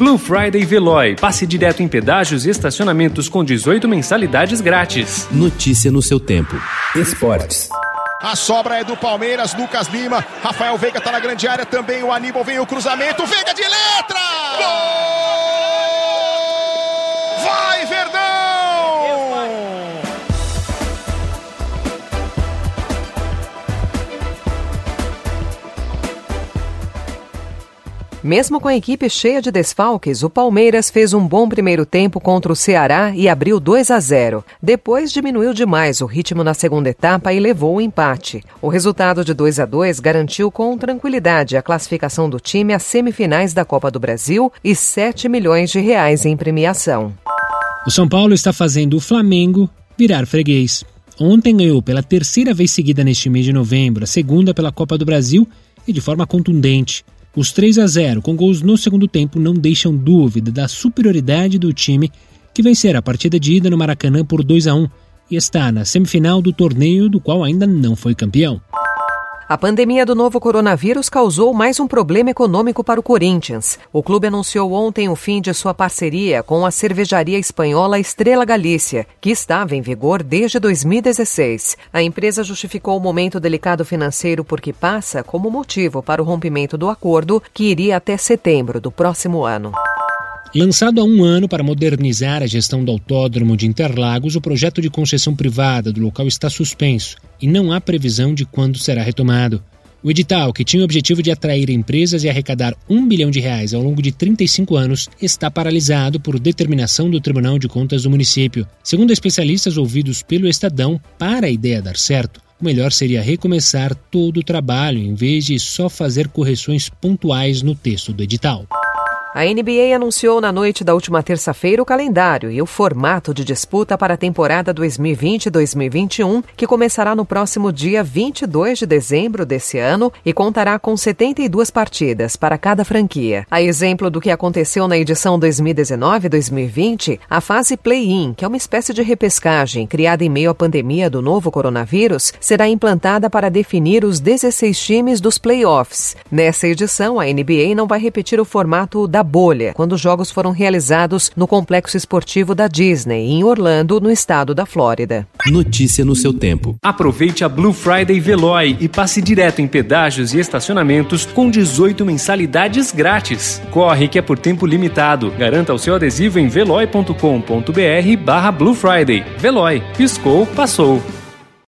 Blue Friday Veloy. Passe direto em pedágios e estacionamentos com 18 mensalidades grátis. Notícia no seu tempo. Esportes. A sobra é do Palmeiras, Lucas Lima. Rafael Veiga tá na grande área também. O Aníbal vem o cruzamento. Veiga de letra! Gol! Mesmo com a equipe cheia de desfalques, o Palmeiras fez um bom primeiro tempo contra o Ceará e abriu 2 a 0. Depois diminuiu demais o ritmo na segunda etapa e levou o empate. O resultado de 2 a 2 garantiu com tranquilidade a classificação do time às semifinais da Copa do Brasil e 7 milhões de reais em premiação. O São Paulo está fazendo o Flamengo virar freguês. Ontem ganhou pela terceira vez seguida neste mês de novembro, a segunda pela Copa do Brasil e de forma contundente. Os 3 a 0 com gols no segundo tempo não deixam dúvida da superioridade do time que vencer a partida de ida no Maracanã por 2 a 1 e está na semifinal do torneio do qual ainda não foi campeão. A pandemia do novo coronavírus causou mais um problema econômico para o Corinthians. O clube anunciou ontem o fim de sua parceria com a cervejaria espanhola Estrela Galícia, que estava em vigor desde 2016. A empresa justificou o momento delicado financeiro porque passa como motivo para o rompimento do acordo, que iria até setembro do próximo ano. Lançado há um ano para modernizar a gestão do autódromo de Interlagos, o projeto de concessão privada do local está suspenso e não há previsão de quando será retomado. O edital, que tinha o objetivo de atrair empresas e arrecadar um bilhão de reais ao longo de 35 anos, está paralisado por determinação do Tribunal de Contas do município. Segundo especialistas ouvidos pelo Estadão, para a ideia dar certo, o melhor seria recomeçar todo o trabalho em vez de só fazer correções pontuais no texto do edital. A NBA anunciou na noite da última terça-feira o calendário e o formato de disputa para a temporada 2020-2021, que começará no próximo dia 22 de dezembro desse ano e contará com 72 partidas para cada franquia. A exemplo do que aconteceu na edição 2019-2020, a fase play-in, que é uma espécie de repescagem criada em meio à pandemia do novo coronavírus, será implantada para definir os 16 times dos playoffs. Nessa edição, a NBA não vai repetir o formato da da bolha, quando os jogos foram realizados no complexo esportivo da Disney, em Orlando, no estado da Flórida. Notícia no seu tempo. Aproveite a Blue Friday Veloy e passe direto em pedágios e estacionamentos com 18 mensalidades grátis. Corre que é por tempo limitado. Garanta o seu adesivo em veloy.com.br barra Blue Friday. Veloy. Piscou, passou.